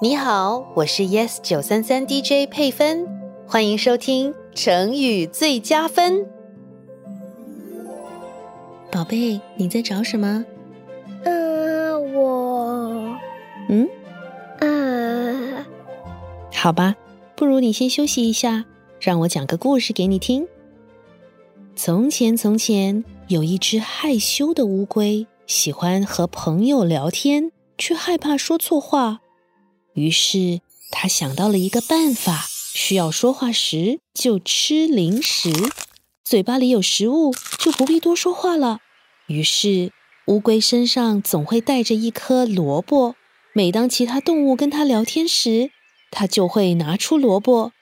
你好，我是 Yes 九三三 DJ 佩芬，欢迎收听成语最佳分。宝贝，你在找什么？嗯，我嗯，呃，好吧，不如你先休息一下，让我讲个故事给你听。从前，从前有一只害羞的乌龟，喜欢和朋友聊天，却害怕说错话。于是，他想到了一个办法：需要说话时就吃零食，嘴巴里有食物就不必多说话了。于是，乌龟身上总会带着一颗萝卜。每当其他动物跟它聊天时，它就会拿出萝卜，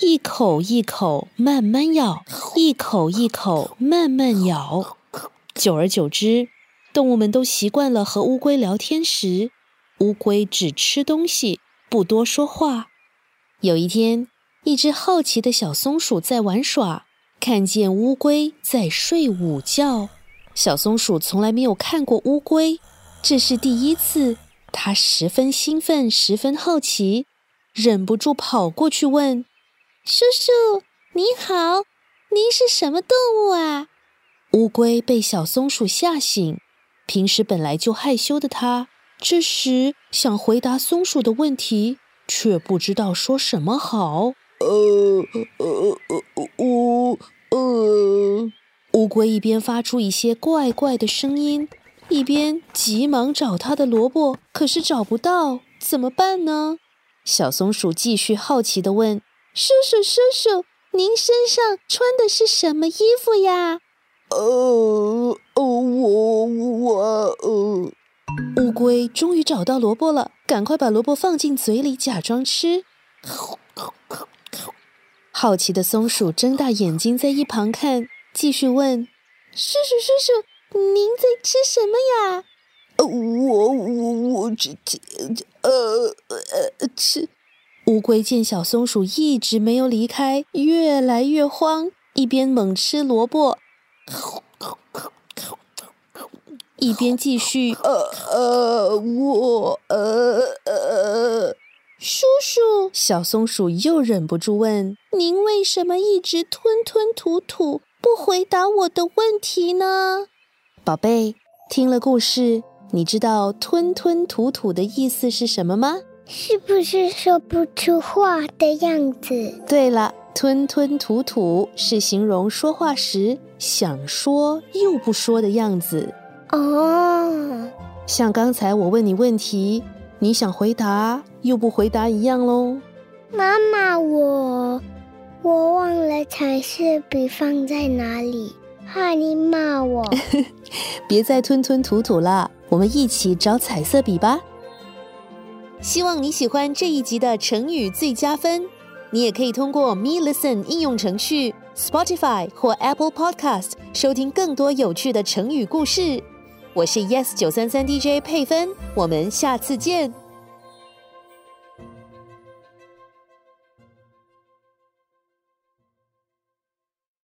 一口一口慢慢咬，一口一口慢慢咬。久而久之，动物们都习惯了和乌龟聊天时。乌龟只吃东西，不多说话。有一天，一只好奇的小松鼠在玩耍，看见乌龟在睡午觉。小松鼠从来没有看过乌龟，这是第一次。它十分兴奋，十分好奇，忍不住跑过去问：“叔叔，你好，您是什么动物啊？”乌龟被小松鼠吓醒，平时本来就害羞的它。这时想回答松鼠的问题，却不知道说什么好。呃呃呃乌呃，乌龟一边发出一些怪怪的声音，一边急忙找它的萝卜，可是找不到，怎么办呢？小松鼠继续好奇地问：“叔叔，叔叔，您身上穿的是什么衣服呀？”呃呃，我我呃。乌龟终于找到萝卜了，赶快把萝卜放进嘴里，假装吃。好奇的松鼠睁大眼睛在一旁看，继续问：“叔叔，叔叔，您在吃什么呀？”“呃，我我我这这呃呃吃。”乌龟见小松鼠一直没有离开，越来越慌，一边猛吃萝卜。一边继续，呃呃，我呃呃，叔叔，小松鼠又忍不住问：“您为什么一直吞吞吐吐，不回答我的问题呢？”宝贝，听了故事，你知道“吞吞吐吐”的意思是什么吗？是不是说不出话的样子？对了，“吞吞吐吐”是形容说话时想说又不说的样子。哦，像刚才我问你问题，你想回答又不回答一样喽。妈妈，我我忘了彩色笔放在哪里，怕你骂我。别再吞吞吐吐了，我们一起找彩色笔吧。希望你喜欢这一集的成语最佳分。你也可以通过 Me Listen 应用程序、Spotify 或 Apple Podcast 收听更多有趣的成语故事。我是 Yes 九三三 DJ 佩芬，我们下次见。